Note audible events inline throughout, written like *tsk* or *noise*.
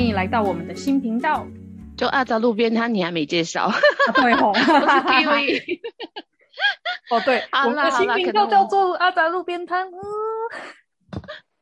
欢迎来到我们的新频道。就阿扎路边摊，你还没介绍？*laughs* 对吼，我是 Kiwi。*laughs* 哦，对，好我们的新频道叫做阿杂路边摊。嗯，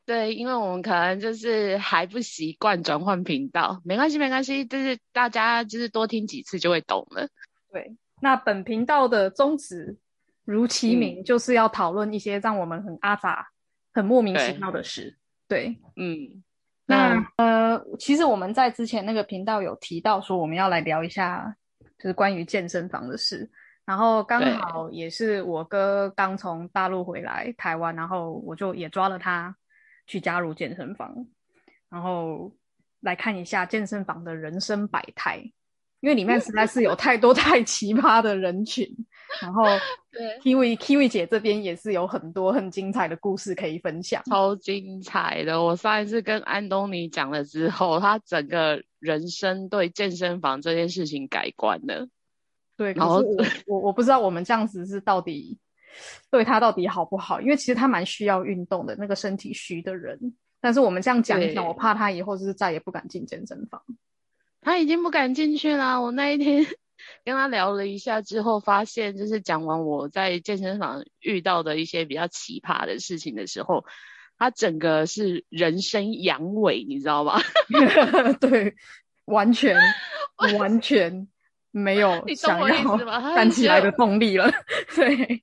对，因为我们可能就是还不习惯转换频道，没关系，没关系，就是大家就是多听几次就会懂了。对，那本频道的宗旨如其嗯名，就是要讨论一些让我们很阿杂、很莫名其妙的事。对，嗯，那呃，其实我们在之前那个频道有提到说，我们要来聊一下就是关于健身房的事。然后刚好也是我哥刚从大陆回来台湾，然后我就也抓了他去加入健身房，然后来看一下健身房的人生百态，因为里面实在是有太多太奇葩的人群。然后 *laughs* 对，Kiwi Kiwi 姐这边也是有很多很精彩的故事可以分享。超精彩的。我上一次跟安东尼讲了之后，他整个人生对健身房这件事情改观了。对，可然后是我 *laughs* 我我不知道我们这样子是到底对他到底好不好，因为其实他蛮需要运动的那个身体虚的人，但是我们这样讲一讲，我怕他以后就是再也不敢进健身房。他已经不敢进去啦。我那一天跟他聊了一下之后，发现就是讲完我在健身房遇到的一些比较奇葩的事情的时候，他整个是人生阳痿，你知道吗？*laughs* 对，完全完全没有想要站起来的动力了。对，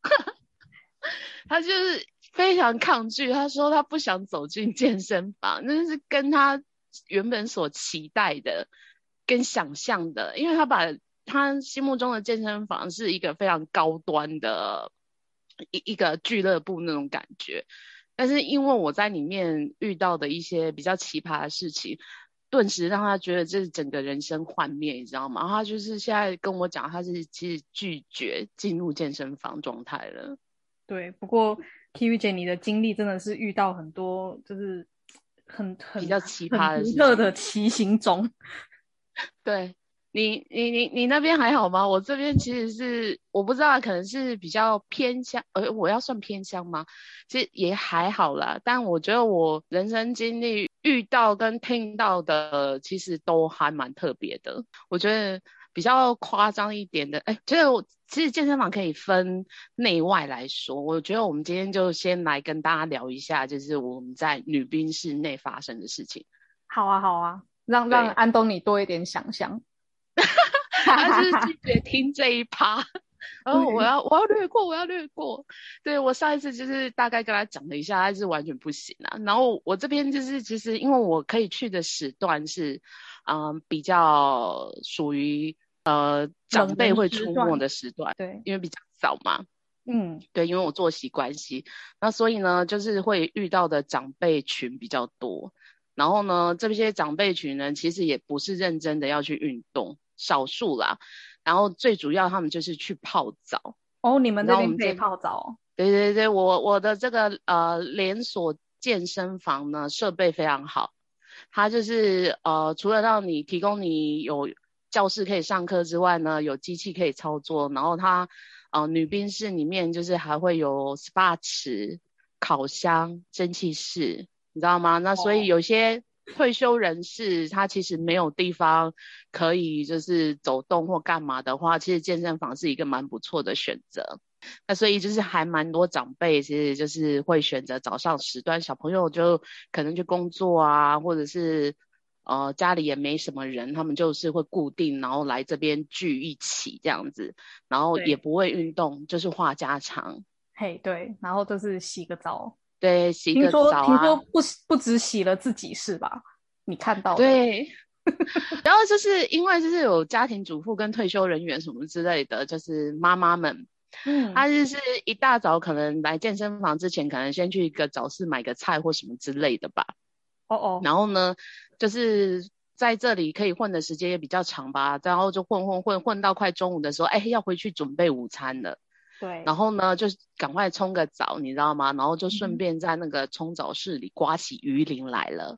*laughs* 他就是非常抗拒，他说他不想走进健身房，那是跟他原本所期待的、跟想象的，因为他把他心目中的健身房是一个非常高端的一一个俱乐部那种感觉，但是因为我在里面遇到的一些比较奇葩的事情。顿时让他觉得这是整个人生幻灭，你知道吗？然后他就是现在跟我讲，他是其实拒绝进入健身房状态了。对，不过 Kiwi 姐你的经历真的是遇到很多就是很很比较奇葩的事独特的骑行种。*laughs* 对你，你你你那边还好吗？我这边其实是我不知道，可能是比较偏乡，呃，我要算偏乡吗？其实也还好啦，但我觉得我人生经历遇到跟听到的，其实都还蛮特别的。我觉得比较夸张一点的，哎，就是我其实健身房可以分内外来说，我觉得我们今天就先来跟大家聊一下，就是我们在女宾室内发生的事情。好啊，好啊，让让安东尼多一点想象。他是拒绝听这一趴，*laughs* 然后我对要我要略过，我要略过。对我上一次就是大概跟他讲了一下，他是完全不行啊。然后我这边就是其实因为我可以去的时段是，嗯，比较属于呃长辈人会出没的时段，对，因为比较早嘛。嗯，对，因为我作息关系，那所以呢，就是会遇到的长辈群比较多。然后呢，这些长辈群呢，其实也不是认真的要去运动，少数啦。然后最主要他们就是去泡澡。哦，你们那边可以泡澡哦，对对对，我我的这个呃连锁健身房呢，设备非常好，它就是呃除了让你提供你有教室可以上课之外呢，有机器可以操作，然后它呃女宾室里面就是还会有 SPA 池、烤箱、蒸汽室，你知道吗？那所哦以有些退休人士他其实没有地方可以就是走动或干嘛的话，其实健身房是一个蛮不错的选择。那所以就是还蛮多长辈，其实就是会选择早上时段，小朋友就可能去工作啊，或者是呃家里也没什么人，他们就是会固定然后来这边聚一起这样子，然后也不会运动，就是话家常，嘿，对，然后就是洗个澡。对，洗个澡说听说啊，不不只洗了自己是吧？你看到的，对。*laughs* *laughs* 然后就是因为就是有家庭主妇跟退休人员什么之类的，就是妈妈们，嗯，她就是一大早可能来健身房之前，可能先去一个早市买个菜或什么之类的吧。哦哦，然后呢，就是在这里可以混的时间也比较长吧，然后就混混混混到快中午的时候，哎，要回去准备午餐了。对，然后呢，就赶快冲个澡，你知道吗？然后就嗯顺便在那个冲澡室里刮起鱼鳞来了，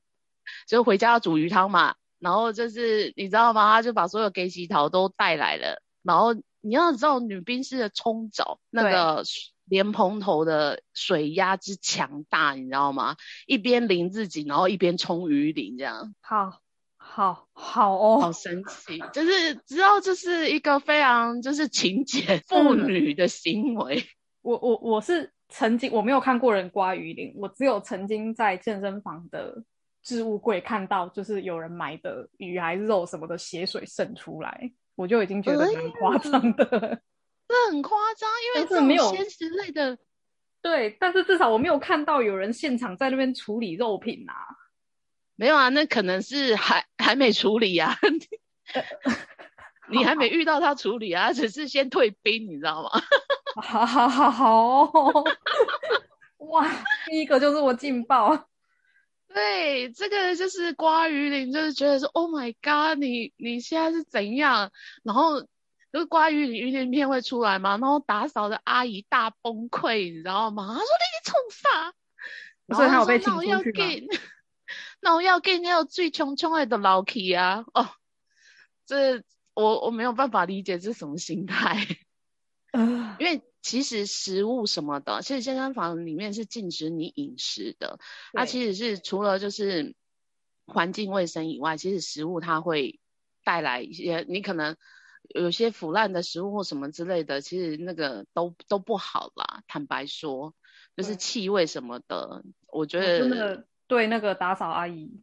就回家要煮鱼汤嘛。然后就是你知道吗？他就把所有给洗桃都带来了。然后你要知道女兵式的冲澡那个莲蓬头的水压之强大，你知道吗？一边淋自己，然后一边冲鱼鳞，这样。好，好，好哦，好神奇，就是知道这是一个非常就是勤俭 *laughs* 妇女的行为。我我我是曾经我没有看过人刮鱼鳞，我只有曾经在健身房的置物柜看到，就是有人买的鱼还是肉什么的血水渗出来，我就已经觉得蛮夸张的。*laughs* 这很夸张，因为这没有鲜食类的，对，但是至少我没有看到有人现场在那边处理肉品啊，没有啊，那可能是还还没处理啊，*laughs* 你还没遇到他处理啊，只是先退兵，你知道吗？好好好好，*laughs* 哇，第一个就是我劲爆，*laughs* 对，这个就是瓜鱼鳞，就是觉得说，Oh my God，你你现在是怎样？然后。就是刮鱼鳞鱼鳞片会出来嘛，然后打扫的阿姨大崩溃，你知道吗？她说：“你冲啥？”所以他有被请出去那我要给你要最穷穷爱的老 K 啊！哦，这我我没有办法理解这是什么心态。*laughs* 因为其实食物什么的，其实健身房里面是禁止你饮食的。它其实是除了就是环境卫生以外，其实食物它会带来一些你可能。有些腐烂的食物或什么之类的，其实那个都都不好啦。坦白说，就是气味什么的，我觉得对那个打扫阿姨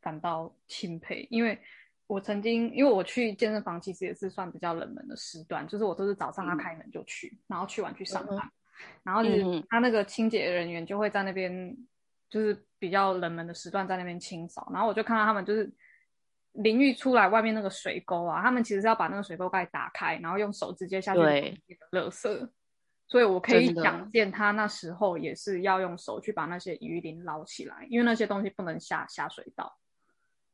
感到钦佩。因为我曾经，因为我去健身房其实也是算比较冷门的时段，就是我都是早上他开门就去，然后去完去上班，然后就是他那个清洁人员就会在那边，就是比较冷门的时段在那边清扫，然后我就看到他们就是。淋浴出来外面那个水沟啊，他们其实是要把那个水沟盖打开，然后用手直接下去垃圾。所以我可以想见他那时候也是要用手去把那些鱼鳞捞起来，因为那些东西不能下下水道。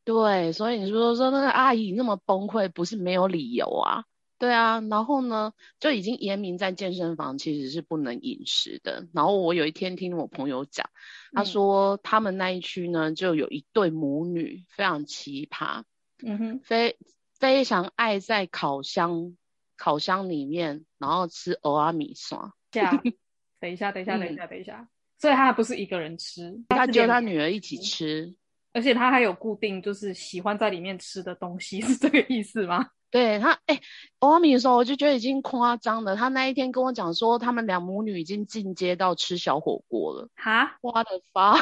对，所以你说说那个阿姨那么崩溃，不是没有理由啊。对啊，然后呢，就已经严明在健身房其实是不能饮食的。然后我有一天听我朋友讲，他说他们那一区呢就有一对母女非常奇葩，嗯哼，非非常爱在烤箱烤箱里面，然后吃欧阿米刷。这样，*laughs* 等一下，等一下，等一下，等一下。所以他还不是一个人吃，他叫他女儿一起吃，而且他还有固定就是喜欢在里面吃的东西，是这个意思吗？对他，哎，欧阿米的时候，我就觉得已经夸张了。他那一天跟我讲说，他们两母女已经进阶到吃小火锅了。哈，花的发，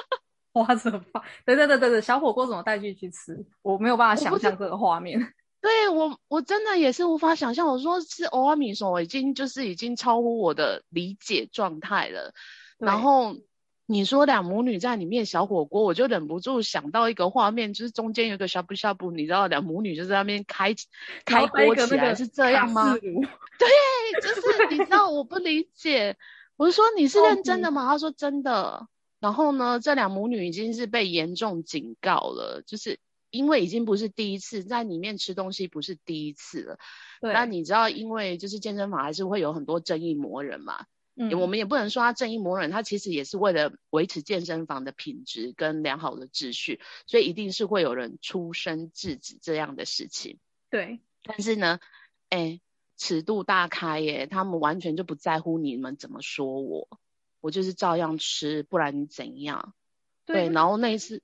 *laughs* 花的发，对对对对对，小火锅怎么带进去吃？我没有办法想象这个画面。对我，我真的也是无法想象。我说是欧阿米的时候，已经就是已经超乎我的理解状态了。然后。你说两母女在里面小火锅，我就忍不住想到一个画面，就是中间有个小布小布，你知道两母女就在那边开开锅起来，是这样吗？对，就是你知道我不理解，我就说你是认真的吗？他说真的。然后呢，这两母女已经是被严重警告了，就是因为已经不是第一次在里面吃东西，不是第一次了。那你知道，因为就是健身房还是会有很多正义魔人嘛。嗯，我们也不能说他正义魔人，他其实也是为了维持健身房的品质跟良好的秩序，所以一定是会有人出声制止这样的事情。对，但是呢，哎，尺度大开耶，他们完全就不在乎你们怎么说我，我就是照样吃，不然你怎样？对，然后那一次，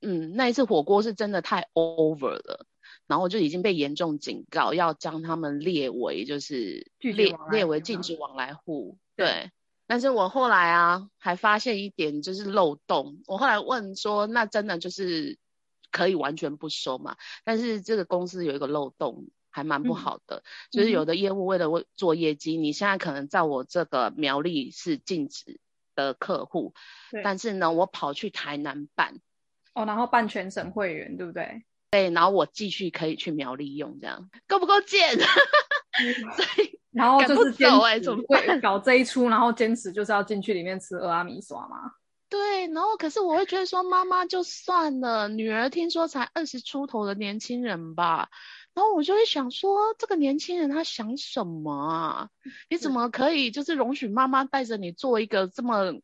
嗯，那一次火锅是真的太 over 了。然后就已经被严重警告，要将他们列为就是列列为禁止往来户。对，但是我后来啊，还发现一点就是漏洞。我后来问说，那真的就是可以完全不收嘛？但是这个公司有一个漏洞，还蛮不好的，就是有的业务为了为做业绩，你现在可能在我这个苗栗是禁止的客户，但是呢，我跑去台南办，哦，然后办全省会员，对不对？对，然后我继续可以去苗栗用，这样够不够贱？*laughs* *laughs* 然后就是坚持会 *laughs* 搞这一出，然后坚持就是要进去里面吃俄阿米耍嘛。对，然后可是我会觉得说，妈妈就算了，女儿听说才二十出头的年轻人吧，然后我就会想说，这个年轻人他想什么啊？你怎么可以就是容许妈妈带着你做一个这么？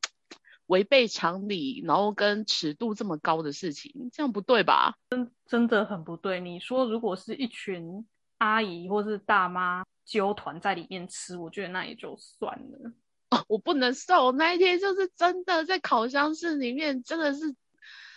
违背常理，然后跟尺度这么高的事情，这样不对吧？真真的很不对。你说，如果是一群阿姨或是大妈揪团在里面吃，我觉得那也就算了。哦，我不能受。那一天就是真的在烤箱室里面，真的是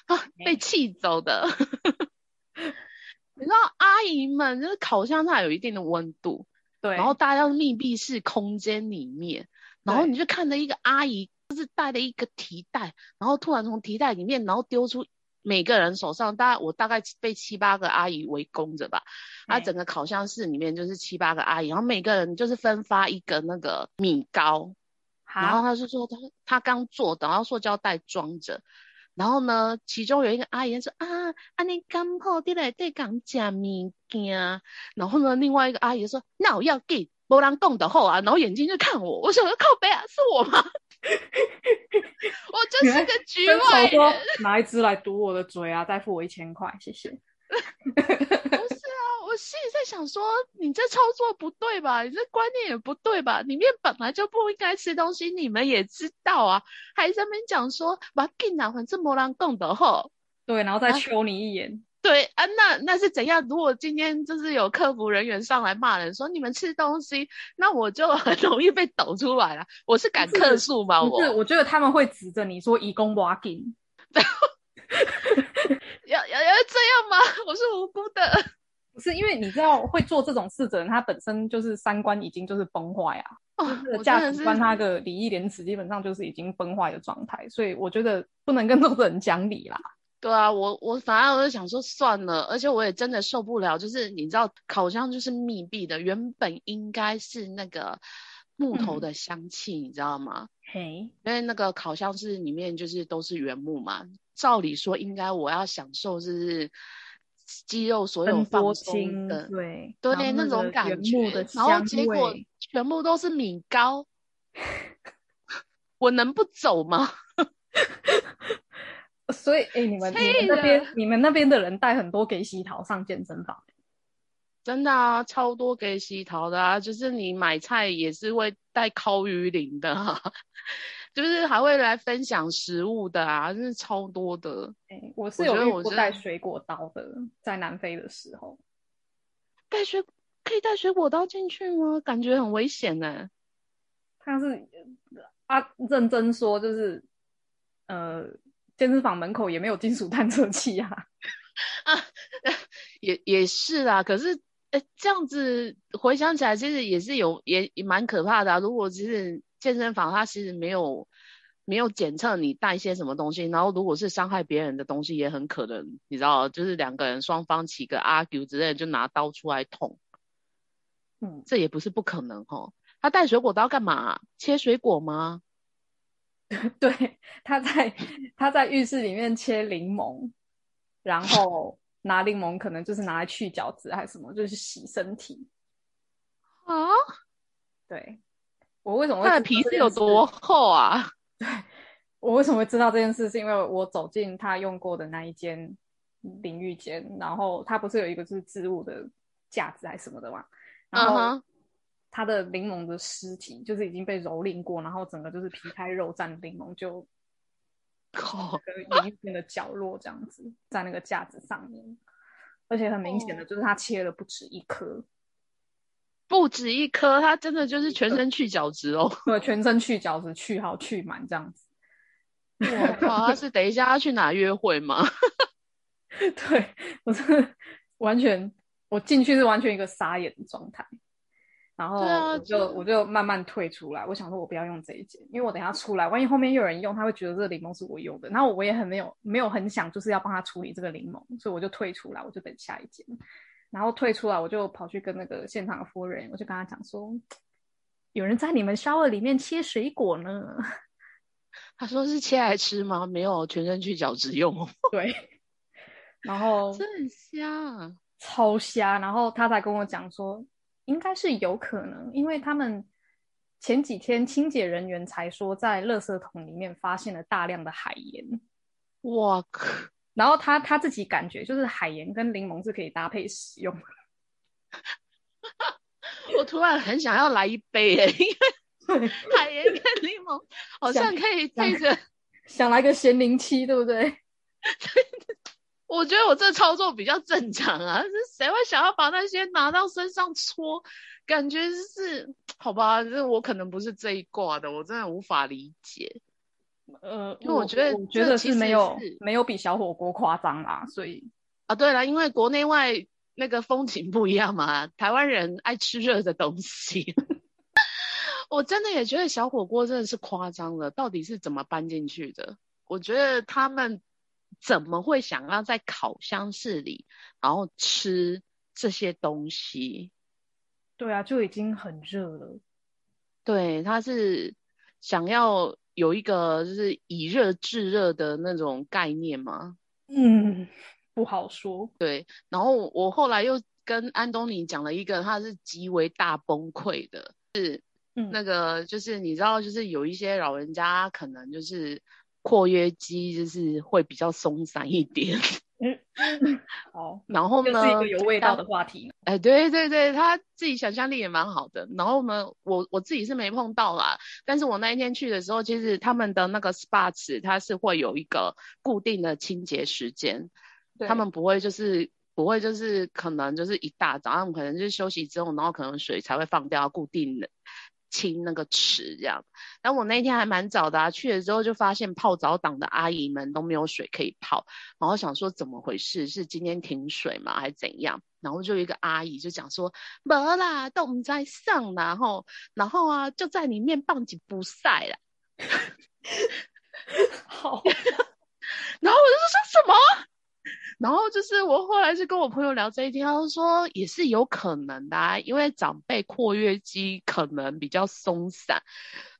啊被气走的。*laughs* 你知道阿姨们就是烤箱它有一定的温度，对，然后大家密闭式空间里面，然后你就看着一个阿姨，就是带了一个提袋，然后突然从提袋里面，然后丢出。每个人手上大概我大概被七八个阿姨围攻着吧，啊，整个烤箱室里面就是七八个阿姨，然后每个人就是分发一个那个米糕，然后他就说他他刚做的，然后塑胶袋装着，然后呢，其中有一个阿姨说啊，啊你刚好在来对讲吃米件，然后呢，另外一个阿姨说那我要给波浪讲的后啊，然后眼睛就看我，我想说靠背啊，是我吗？*laughs* 我就是个局外人，拿一支来堵我的嘴啊！再付我一千块，谢谢。*laughs* 不是啊，我心里在想说，你这操作不对吧？你这观念也不对吧？里面本来就不应该吃东西，你们也知道啊，还在那边讲说把给拿还这么让更的后，对，然后再抽你一眼。对啊，那那是怎样？如果今天就是有客服人员上来骂人，说你们吃东西，那我就很容易被抖出来了。我是敢客诉吗？我是，我觉得他们会指着你说以公 walking，*laughs* 要要要这样吗？我是无辜的，*laughs* 不是因为你知道会做这种事的人，他本身就是三观已经就是崩坏啊，就是价值观，他的礼义廉耻基本上就是已经崩坏的状态，所以我觉得不能跟这种人讲理啦。对啊，我我反而我就想说算了，而且我也真的受不了，就是你知道烤箱就是密闭的，原本应该是那个木头的香气，你知道吗？嘿，因为那个烤箱是里面就是都是原木嘛，照理说应该我要享受就是肌肉所有放松的，对对那种感觉，然后结果全部都是米糕，*laughs* 我能不走吗？*laughs* 所以，哎，你们你们那边你们那边的人带很多给洗桃上健身房，真的啊，超多给洗桃的啊，就是你买菜也是会带烤鱼鳞的，*laughs* 就是还会来分享食物的啊，真是超多的。哎，我是有遇过带水果刀的，在南非的时候，带水可以带水果刀进去吗？感觉很危险呢。他是啊，认真说就是，呃。健身房门口也没有金属探测器啊！*laughs* 啊，也也是啊。可是，哎，这样子回想起来，其实也是有，也也蛮可怕的。如果其实健身房它其实没有没有检测你带一些什么东西，然后如果是伤害别人的东西，也很可能，你知道，就是两个人双方起个 argue 之类，就拿刀出来捅。嗯，这也不是不可能哈。他带水果刀干嘛？切水果吗？*laughs* 对，他在他在浴室里面切柠檬，然后拿柠檬可能就是拿来去角质还是什么，就是洗身体啊。对，我为什么他的皮是有多厚啊？对，我为什么会知道这件事？是因为我走进他用过的那一间淋浴间，然后他不是有一个就是置物的架子还是什么的嘛，然后。它的柠檬的尸体就是已经被蹂躏过，然后整个就是皮开肉绽的柠檬就，靠，淋浴间的角落这样子，在那个架子上面，而且很明显的就是他切了不止一颗，不止一颗，他真的就是全身去角质哦，对，全身去角质，去好去满这样子。我靠，他是等一下要去哪约会吗？*laughs* 对我是完全，我进去是完全一个傻眼的状态。然后我就我就慢慢退出来，我想说，我不要用这一件，因为我等下出来，万一后面又有人用，他会觉得这个柠檬是我用的。然后我也很没有没有很想，就是要帮他处理这个柠檬，所以我就退出来，我就等下一件。然后退出来，我就跑去跟那个现场的夫人，我就跟他讲说，有人在你们烧鹅里面切水果呢。*laughs* 他说是切来吃吗？没有，全身去角质用。*laughs* 对。然后这很瞎，超瞎。然后他才跟我讲说。应该是有可能，因为他们前几天清洁人员才说，在垃圾桶里面发现了大量的海盐。哇靠！然后他他自己感觉就是海盐跟柠檬是可以搭配使用。*laughs* 我突然很想要来一杯诶，因为 *laughs* 海盐跟柠檬好像可以配着，想来个咸柠七，对不对？*laughs* 我觉得我这操作比较正常啊，是谁会想要把那些拿到身上搓？感觉是好吧，这我可能不是这一挂的，我真的无法理解。呃，因为我觉得我觉得是没有是没有比小火锅夸张啦，所以啊，对了，因为国内外那个风情不一样嘛，台湾人爱吃热的东西。*laughs* 我真的也觉得小火锅真的是夸张了，到底是怎么搬进去的？我觉得他们怎么会想要在烤箱室里，然后吃这些东西？对啊，就已经很热了。对，他是想要有一个就是以热制热的那种概念吗？嗯，不好说。对然后我后来又跟安东尼讲了一个，他是极为大崩溃的，是嗯，那个就是你知道，就是有一些老人家可能就是括约肌就是会比较松散一点，*laughs* 好，*laughs* 然后呢，是一个有味道的话题。哎，对对对，他自己想象力也蛮好的。然后呢，我我自己是没碰到啦，但是我那一天去的时候，其实他们的那个 SPA 池它是会有一个固定的清洁时间，他们不会就是不会就是可能就是一大早，他们可能就是休息之后，然后可能水才会放掉，固定的清那个池这样。然后我那天还蛮早的啊，去了之后就发现泡澡党的阿姨们都没有水可以泡，然后想说怎么回事，是今天停水吗，还是怎样？然后就一个阿姨就讲说，没啦，都唔在上啦，然后然后啊就在里面棒子不晒了。好，*laughs* 然后我就说什么？然后就是我后来是跟我朋友聊这一天，他说也是有可能的、啊，因为长辈括约肌可能比较松散，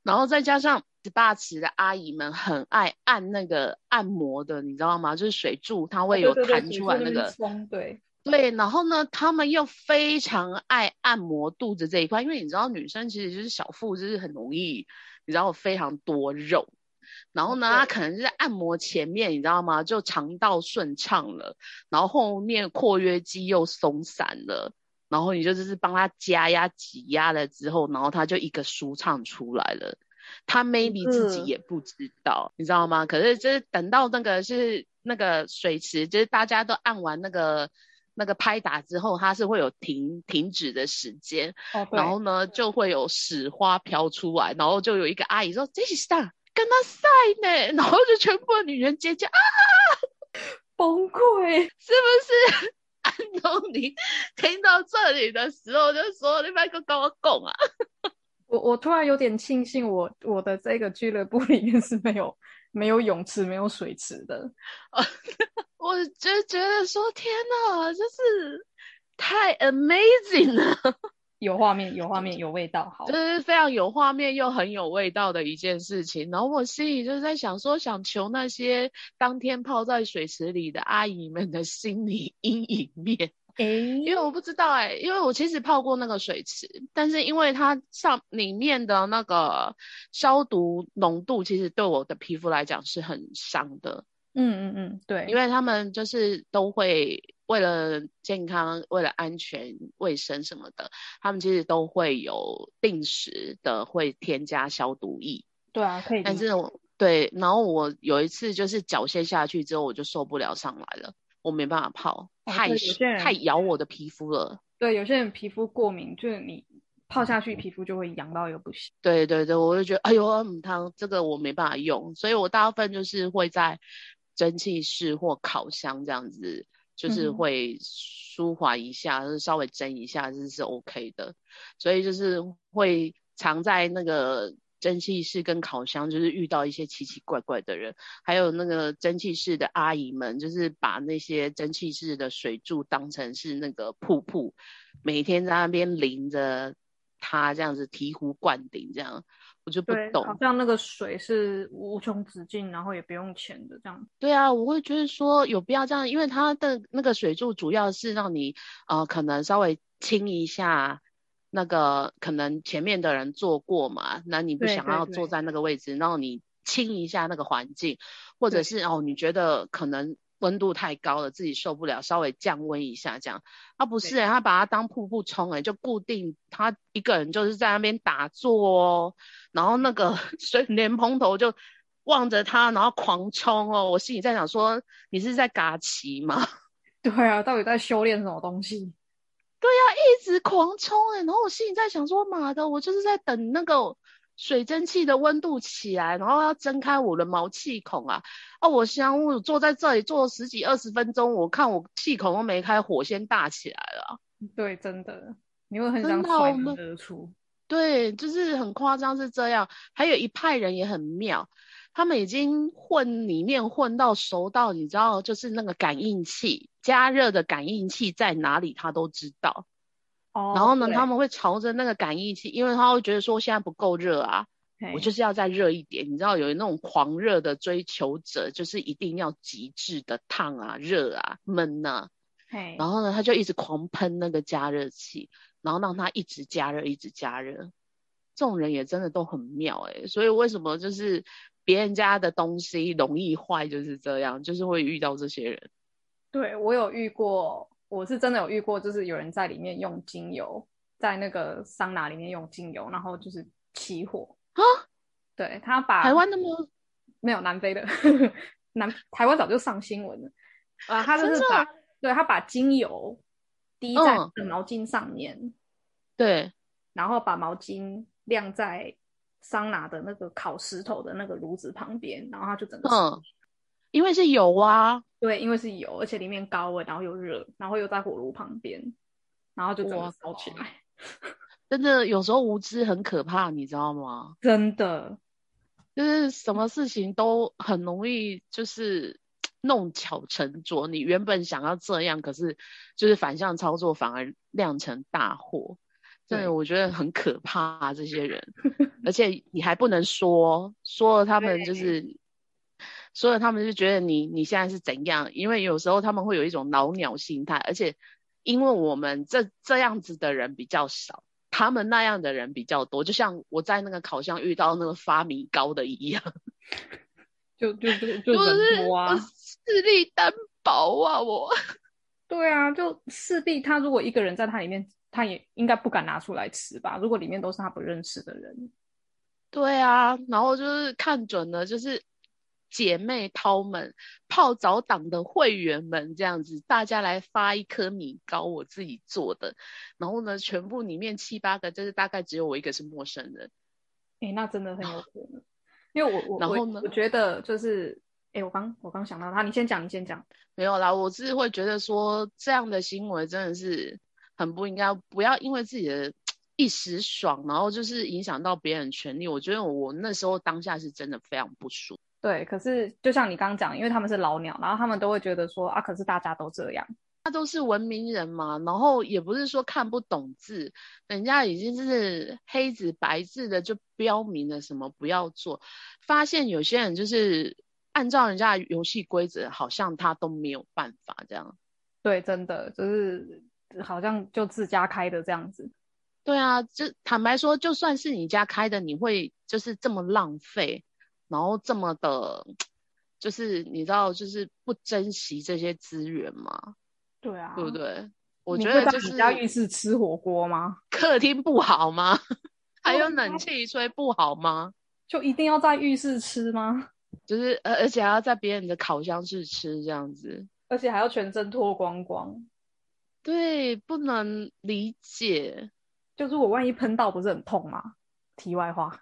然后再加上 SPA 池的阿姨们很爱按那个按摩的，你知道吗？就是水柱它会有弹出来那个，风，对，对，然后呢，他们又非常爱按摩肚子这一块，因为你知道女生其实就是小腹就是很容易，你知道非常多肉。然后呢，他可能是在按摩前面，你知道吗？就肠道顺畅了，然后后面括约肌又松散了，然后你就就是帮他加压挤压了之后，然后他就一个舒畅出来了。他 maybe 自己嗯也不知道，你知道吗？可是就是等到那个是那个水池，就是大家都按完那个那个拍打之后，它是会有停停止的时间，然后呢就会有屎花飘出来，然后就有一个阿姨说这是啥？跟他晒呢，*laughs* 然后就全部的女人尖叫啊，崩溃。是不是？安东尼听到这里的时候就说：“你别跟跟我讲啊！” *laughs* 我我突然有点庆幸我，我的这个俱乐部里面是没有没有泳池、没有水池的。*laughs* 我就觉得说：“天哪，就是太 amazing 了！”有画面，有画面，有味道，好这。是非常有画面又很有味道的一件事情。然后我心里就是在想说，想求那些当天泡在水池里的阿姨们的心理阴影面，诶，*laughs* 因为我不知道哎、因为我其实泡过那个水池，但是因为它上里面的那个消毒浓度，其实对我的皮肤来讲是很伤的。嗯嗯嗯，对，因为他们就是都会为了健康、为了安全、卫生什么的，他们其实都会有定时的会添加消毒液。对啊，可以。但是我对，然后我有一次就是脚陷下去之后，我就受不了上来了，我没办法泡，哦太太咬我的皮肤了。对有些人皮肤过敏，就是你泡下去，皮肤就会痒到又不行。对对对，我就觉得哎呦，嗯，汤这个我没办法用，所以我大部分就是会在蒸汽室或烤箱这样子，就是会舒缓一下，就是稍微蒸一下，这是 OK 的。所以就是会常在那个蒸汽室跟烤箱，就是遇到一些奇奇怪怪的人，还有那个蒸汽室的阿姨们，就是把那些蒸汽室的水柱当成是那个瀑布，每天在那边淋着它，这样子醍醐灌顶，这样我就不，懂。好像那个水是无穷止境，然后也不用钱的这样。对啊，我会觉得说有必要这样，因为它的那个水柱主要是让你呃可能稍微清一下那个可能前面的人坐过嘛，那你不想要坐在那个位置，然后你清一下那个环境，或者是哦你觉得可能温度太高了，自己受不了，稍微降温一下这样。啊不是、他把它当瀑布冲、哎，就固定他一个人就是在那边打坐哦，然后那个 *laughs* 水莲蓬头就望着他，然后狂冲哦。我心里在想说，你是在嘎奇吗？*laughs* 对啊，到底在修炼什么东西？对呀、一直狂冲哎、然后我心里在想说，妈的，我就是在等那个水蒸气的温度起来，然后要睁开我的毛气孔啊！啊，我想我坐在这里坐了十几二十分钟，我看我气孔都没开，火先大起来了啊。对，真的，你会很真想甩门而出。对，就是很夸张是这样。还有一派人也很妙，他们已经混里面混到熟到，你知道，就是那个感应器加热的感应器在哪里，他都知道。哦然后呢，他们会朝着那个感应器，因为他会觉得说现在不够热啊，我就是要再热一点。你知道有那种狂热的追求者，就是一定要极致的烫啊、热啊、闷呐、嘿，然后呢，他就一直狂喷那个加热器，然后让它一直加热，一直加热。这种人也真的都很妙哎、所以为什么就是别人家的东西容易坏就是这样，就是会遇到这些人。对我有遇过，我是真的有遇过，就是有人在里面用精油，在那个桑拿里面用精油，然后就是起火啊。对他把台湾的吗？没有南非的，*laughs* 南台湾早就上新闻了。啊，他就是把对他把精油滴在毛巾上面，对，然后把毛巾晾在桑拿的那个烤石头的那个炉子旁边，然后他就整个嗯，因为是油啊，对，因为是油，而且里面高温，然后又热，然后又在火炉旁边，然后就整个哇烧起来，真的有时候无知很可怕，你知道吗？真的，就是什么事情都很容易就是 *tsk* 弄巧成拙。你原本想要这样，可是就是反向操作，反而酿成大祸。真的，我觉得很可怕、啊，这些人，*laughs* 而且你还不能说，说了他们就是，说了他们就觉得你你现在是怎样，因为有时候他们会有一种老鸟心态，而且因为我们这这样子的人比较少，他们那样的人比较多，就像我在那个烤箱遇到那个发米糕的一样，*laughs* 就就 *laughs* 就就就是我，势力单薄啊，我。*laughs* 对啊，就势必他如果一个人在他里面，他也应该不敢拿出来吃吧？如果里面都是他不认识的人，对啊，然后就是看准了，就是姐妹淘们、泡澡党的会员们这样子，大家来发一颗米糕，我自己做的。然后呢，全部里面七八个，就是大概只有我一个是陌生人。诶，那真的很有可能，因为我我我然后呢我觉得就是，诶，我刚我刚想到他，你先讲，你先讲，没有啦，我是会觉得说这样的行为真的是很不应该，不要因为自己的 *tsk* 一时爽，然后就是影响到别人权利。我觉得我那时候当下是真的非常不舒服。对，可是就像你刚刚讲，因为他们是老鸟，然后他们都会觉得说啊，可是大家都这样，他都是文明人嘛，然后也不是说看不懂字，人家已经是黑字白字的就标明了什么不要做，发现有些人就是按照人家的游戏规则，好像他都没有办法这样。对，真的就是好像就自家开的这样子，对啊，就坦白说，就算是你家开的，你会就是这么浪费，然后这么的，就是你知道，就是不珍惜这些资源吗？对啊，对不？对？我觉得就是你家浴室吃火锅吗？*laughs* 客厅不好吗？还有冷气吹不好吗？就一定要在浴室吃吗？就是而，而且还要在别人的烤箱室吃这样子，而且还要全身脱光光，对，不能理解。就是我万一喷到，不是很痛吗？题外话，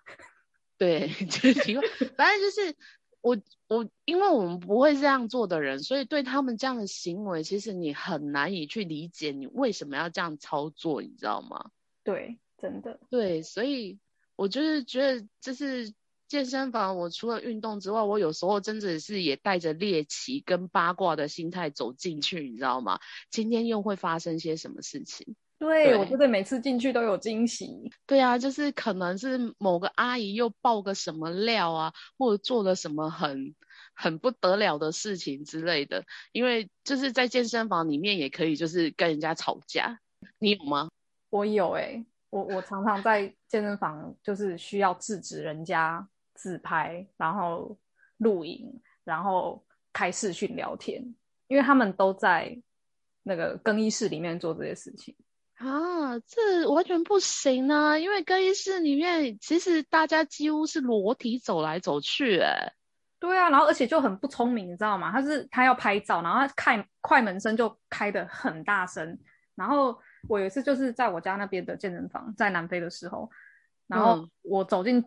对，*laughs* 就是题外，反正就是我我，因为我们不会这样做的人，所以对他们这样的行为，其实你很难以去理解你为什么要这样操作，你知道吗？对，真的，对，所以我就是觉得，就是健身房，我除了运动之外，我有时候真的是也带着猎奇跟八卦的心态走进去，你知道吗？今天又会发生些什么事情？对对我觉得每次进去都有惊喜，对啊，就是可能是某个阿姨又爆个什么料啊，或者做了什么很很不得了的事情之类的。因为就是在健身房里面也可以，就是跟人家吵架，你有吗？我有诶、我我常常在健身房就是需要制止人家自拍，然后录影，然后开视讯聊天，因为他们都在那个更衣室里面做这些事情。啊，这完全不行啊！因为更衣室里面其实大家几乎是裸体走来走去、欸，对啊，然后而且就很不聪明，你知道吗？他是他要拍照，然后他开快门声就开的很大声，然后我有一次就是在我家那边的健身房，在南非的时候，然后嗯我走进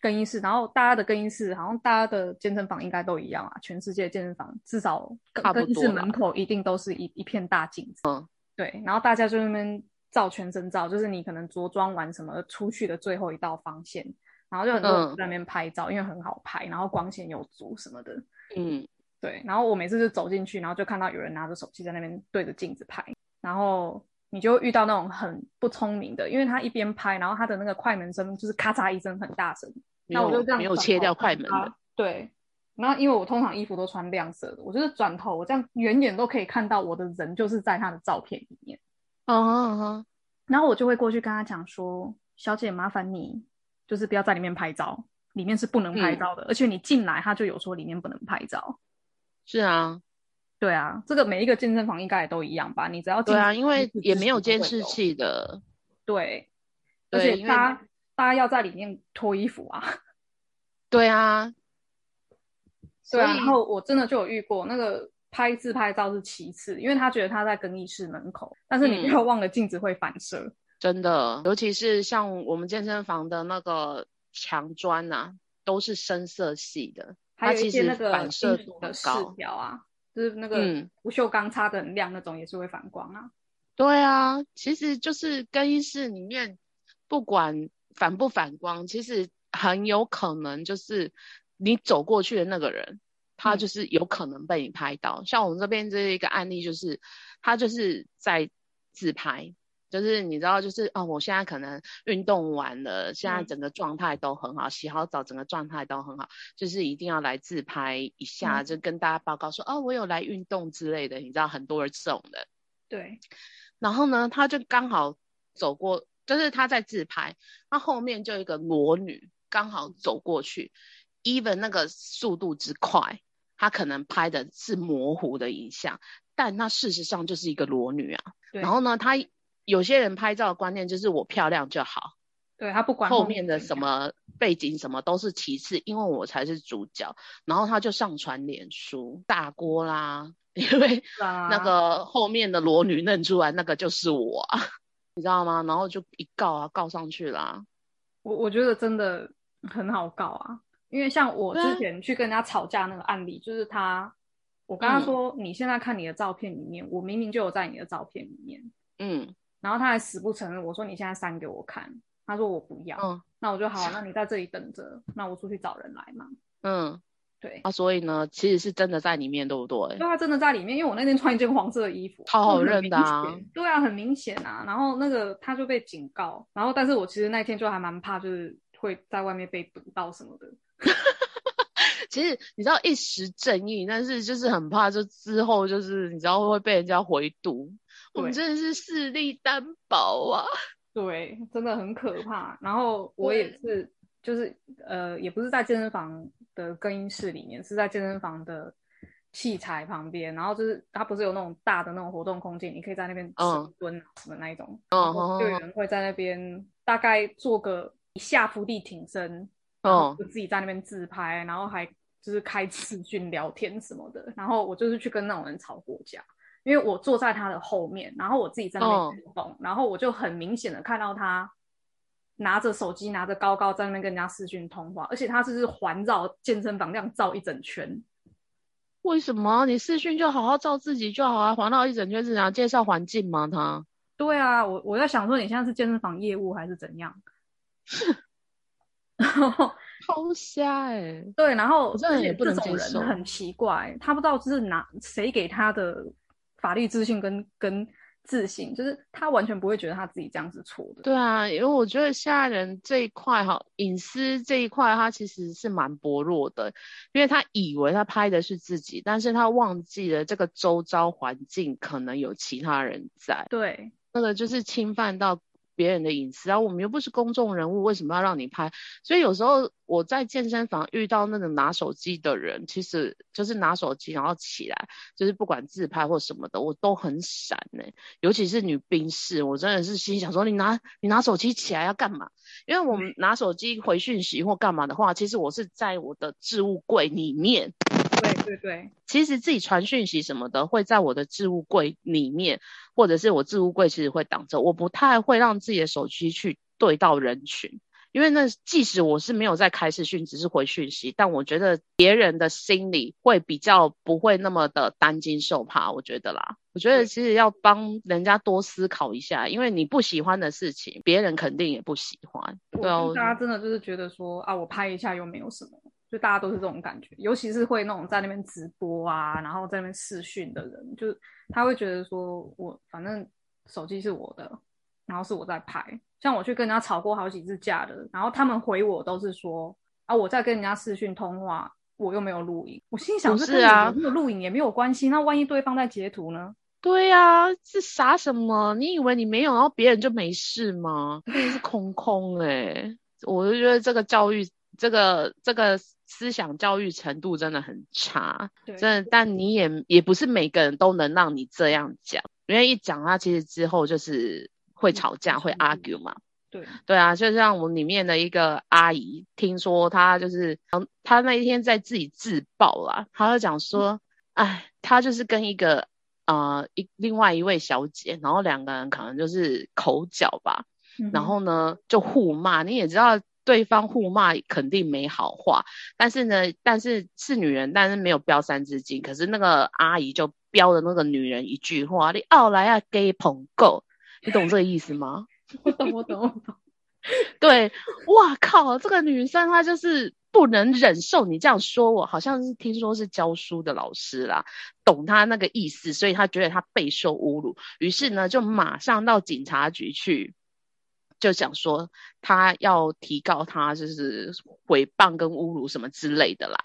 更衣室，然后大家的更衣室好像大家的健身房应该都一样啊，全世界健身房至少更衣室门口一定都是一一片大镜子，嗯，对，然后大家就那边照全身照，就是你可能着装完什么出去的最后一道防线，然后就很多人嗯。在那边拍照，因为很好拍，然后光线又足什么的，嗯，对，然后我每次就走进去，然后就看到有人拿着手机在那边对着镜子拍，然后你就会遇到那种很不聪明的，因为他一边拍，然后他的那个快门声就是咔嚓一声很大声，那我就这样没有切掉快门的，对，然后因为我通常衣服都穿亮色的，我就是转头，我这样远远都可以看到我的人就是在他的照片里面，嗯嗯嗯，然后我就会过去跟他讲说，小姐麻烦你就是不要在里面拍照，里面是不能拍嗯照的，而且你进来他就有说里面不能拍照。是啊，对啊，这个每一个健身房应该也都一样吧？你只要进对啊，因为也没有就是监视。器的，对，而且大家大家要在里面脱衣服啊。对啊，对啊，然后我真的就有遇过那个拍自拍照是其次，因为他觉得他在更衣室门口，但是你不嗯要忘了镜子会反射。真的，尤其是像我们健身房的那个墙砖呐、都是深色系的，还有一它其实些那个反射度的饰很高。条啊，就是那个嗯不锈钢擦的很亮那种，也是会反光啊。对啊，其实就是更衣室里面，不管反不反光，其实很有可能就是你走过去的那个人，他嗯。就是有可能被你拍到。像我们这边这一个案例，就是他就是在自拍，就是你知道，就是哦，我现在可能运动完了，现在嗯。整个状态都很好，洗好澡，整个状态都很好，就是一定要来自拍一下，嗯。就跟大家报告说，哦，我有来运动之类的，你知道很多人这种的。对，然后呢，他就刚好走过，就是他在自拍，他后面就一个裸女刚好走过去，even 那个速度之快，他可能拍的是模糊的影像，但那事实上就是一个裸女啊。对然后呢，他有些人拍照的观念就是我漂亮就好，对他不管后面的什么背景什么都是其次，因为我才是主角。然后他就上传脸书大锅啦，*laughs* 因为啊那个后面的裸女认出来，那个就是我啊，*laughs* 你知道吗？然后就一告啊，告上去啦。我我觉得真的很好告啊，因为像我之前去跟人家吵架那个案例，就是他，我跟他嗯。说，你现在看你的照片里面，我明明就有在你的照片里面，嗯。然后他还死不承认，我说你现在删给我看，他说我不要，嗯。那我就好，那你在这里等着，那我出去找人来嘛，嗯，对，啊，所以呢，其实是真的在里面，对不对？因为？他真的在里面，因为我那天穿一件黄色的衣服，超好就很明认的啊对啊，很明显啊。然后那个他就被警告，然后但是我其实那天就还蛮怕，就是会在外面被堵到什么的。*laughs* 其实你知道一时正义，但是就是很怕，就之后就是你知道会被人家回堵。我们真的是势力单薄啊。*laughs* 对，真的很可怕。然后我也是，就是呃，也不是在健身房的更衣室里面，是在健身房的器材旁边。然后就是它不是有那种大的那种活动空间，你可以在那边蹲啊什么那一种。嗯就有嗯人会在那边大概做个一下伏地挺身，嗯就自己在那边自拍，然后还就是开视讯聊天什么的。然后我就是去跟那种人吵过架。因为我坐在他的后面，然后我自己在那哦边运动，然后我就很明显的看到他拿着手机，拿着高高在那边跟人家视讯通话，而且他就是环绕健身房这样照一整圈。为什么你视讯就好好照自己就好啊？环绕一整圈是怎样介绍环境吗？他对啊，我我在想说你现在是健身房业务还是怎样？*laughs* 然后超瞎哎、对，然后我真的而且也不能这种接受人很奇怪，他不知道是哪谁给他的法律资讯跟跟自信，就是他完全不会觉得他自己这样子错的。对啊，因为我觉得现在人这一块哈，隐私这一块，他其实是蛮薄弱的，因为他以为他拍的是自己，但是他忘记了这个周遭环境可能有其他人在，对那个就是侵犯到别人的隐私啊。我们又不是公众人物，为什么要让你拍？所以有时候我在健身房遇到那种拿手机的人，其实就是拿手机然后起来，就是不管自拍或什么的，我都很闪呢、尤其是女兵士，我真的是心想说，你拿你拿手机起来要干嘛？因为我们拿手机回讯息或干嘛的话，其实我是在我的置物柜里面，对对对，其实自己传讯息什么的，会在我的置物柜里面，或者是我置物柜其实会挡着，我不太会让自己的手机去对到人群。因为那即使我是没有在开视讯，只是回讯息，但我觉得别人的心里会比较不会那么的担惊受怕。我觉得啦，我觉得其实要帮人家多思考一下，因为你不喜欢的事情，别人肯定也不喜欢。对啊，大家真的就是觉得说啊，我拍一下又没有什么，就大家都是这种感觉。尤其是会那种在那边直播啊，然后在那边视讯的人，就他会觉得说我反正手机是我的，然后是我在拍。像我去跟人家吵过好几次架的，然后他们回我都是说啊，我在跟人家视讯通话，我又没有录影。我心想，是啊，没有录影也没有关系。那万一对方在截图呢？对呀，是傻什么？你以为你没有，然后别人就没事吗？真的是空空哎！我就觉得这个教育，这个这个思想教育程度真的很差。真的，但你也也不是每个人都能让你这样讲，因为一讲他其实之后就是。会吵架，会 argue 嘛？对对啊，就像我们里面的一个阿姨，听说她就是，嗯，她那一天在自己自爆啦，她就讲说，哎，她就是跟一个呃一另外一位小姐，然后两个人可能就是口角吧，然后呢就互骂，你也知道对方互骂肯定没好话，但是呢，但是是女人，但是没有标三字经，可是那个阿姨就标了那个女人一句话，你奥莱亚给捧够。你懂这个意思吗？*laughs* 我懂，我懂，我懂。*laughs* 对，哇靠，这个女生她就是不能忍受你这样说我，好像是听说是教书的老师啦，懂她那个意思，所以她觉得她备受侮辱，于是呢就马上到警察局去。就想说他要提告他，就是诽谤跟侮辱什么之类的啦。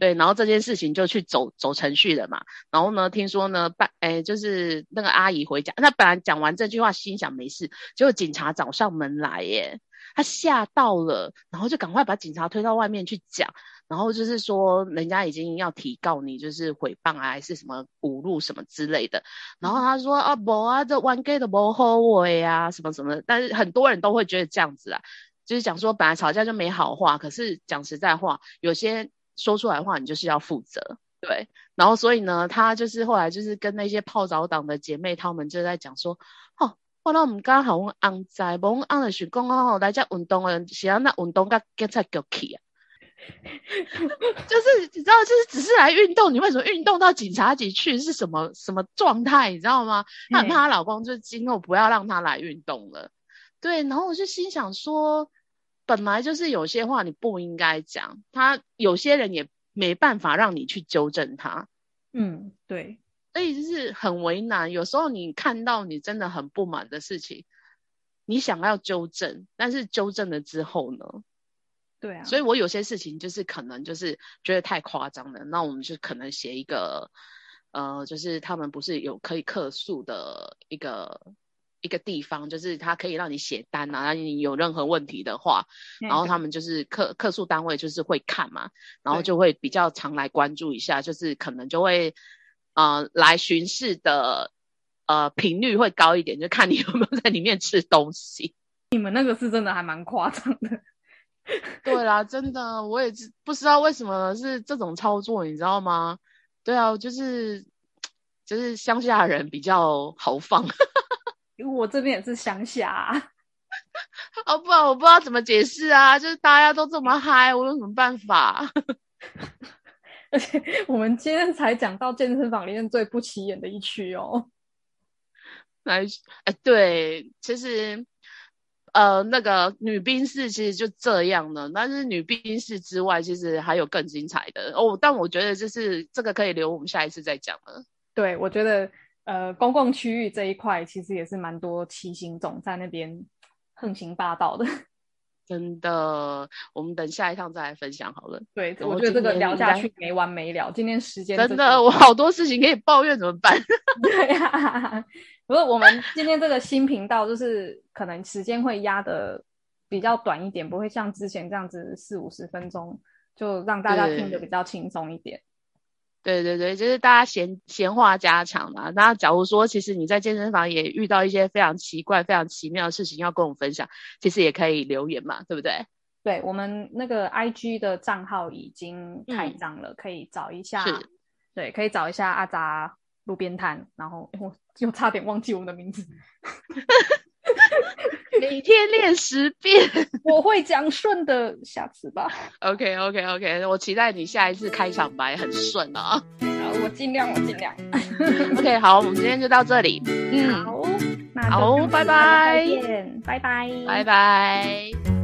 对，然后这件事情就去走走程序了嘛。然后呢，听说呢，办哎，就是那个阿姨回家，那本来讲完这句话，心想没事，结果警察找上门来耶，他吓到了，然后就赶快把警察推到外面去讲。然后就是说，人家已经要提告你，就是诽谤啊，还是什么侮辱什么之类的。然后他说啊，不啊，这 one gay 的不好为啊，什么什么。但是很多人都会觉得这样子啊，就是讲说本来吵架就没好话，可是讲实在话，有些说出来话你就是要负责，对。然后所以呢，他就是后来就是跟那些泡澡党的姐妹，他们就在讲说，哦，我那我们刚好我安在，我安的是讲哦，大家运动的，是要那运动甲警察局去啊。*laughs* 就是你知道，就是只是来运动，你为什么运动到警察局去？是什么什么状态？你知道吗？她很怕她老公，就今后不要让她来运动了。对，然后我就心想说，本来就是有些话你不应该讲，他有些人也没办法让你去纠正他。嗯，对，所以就是很为难。有时候你看到你真的很不满的事情，你想要纠正，但是纠正了之后呢？对啊，所以我有些事情就是可能就是觉得太夸张了，那我们就可能写一个，呃，就是他们不是有可以客诉的一个一个地方，就是他可以让你写单啊，你有任何问题的话，然后他们就是客客诉单位就是会看嘛，然后就会比较常来关注一下，就是可能就会呃来巡视的呃频率会高一点，就看你有没有在里面吃东西。你们那个是真的还蛮夸张的。*laughs* 对啦，真的，我也是不知道为什么是这种操作，你知道吗？对啊，就是就是乡下人比较豪放，*laughs* 因为我这边也是乡下，*laughs* 哦，不然我不知道怎么解释啊，就是大家都这么嗨，我有什么办法？而且我们今天才讲到健身房里面最不起眼的一区哦，*laughs* 来，哎，对，其实。呃，那个女兵室其实就这样的，但是女兵室之外，其实还有更精彩的哦。但我觉得就是这个可以留我们下一次再讲了。对，我觉得呃，公共区域这一块其实也是蛮多骑行总在那边横行霸道的。真的，我们等下一趟再来分享好了。对，我觉得这个聊下去没完没了。今天时间真的，我好多事情可以抱怨，怎么办？*laughs* 对呀。*laughs* 不是我们今天这个新频道，就是可能时间会压的比较短一点，不会像之前这样子四五十分钟，就让大家听得比较轻松一点。对对对，就是大家闲闲话家常嘛。那假如说，其实你在健身房也遇到一些非常奇怪、非常奇妙的事情要跟我们分享，其实也可以留言嘛，对不对？对我们那个 IG 的账号已经开嗯张了，可以找一下是。对，可以找一下阿杂路边摊，然后我又差点忘记我们的名字。*laughs* *laughs* 每天练十遍。*laughs* 我会讲顺的，下次吧。OK OK OK，我期待你下一次开场白很顺啊。好，我尽量，我尽量。*laughs* OK，好，我们今天就到这里。嗯，好，那好拜拜再见，拜拜，拜拜。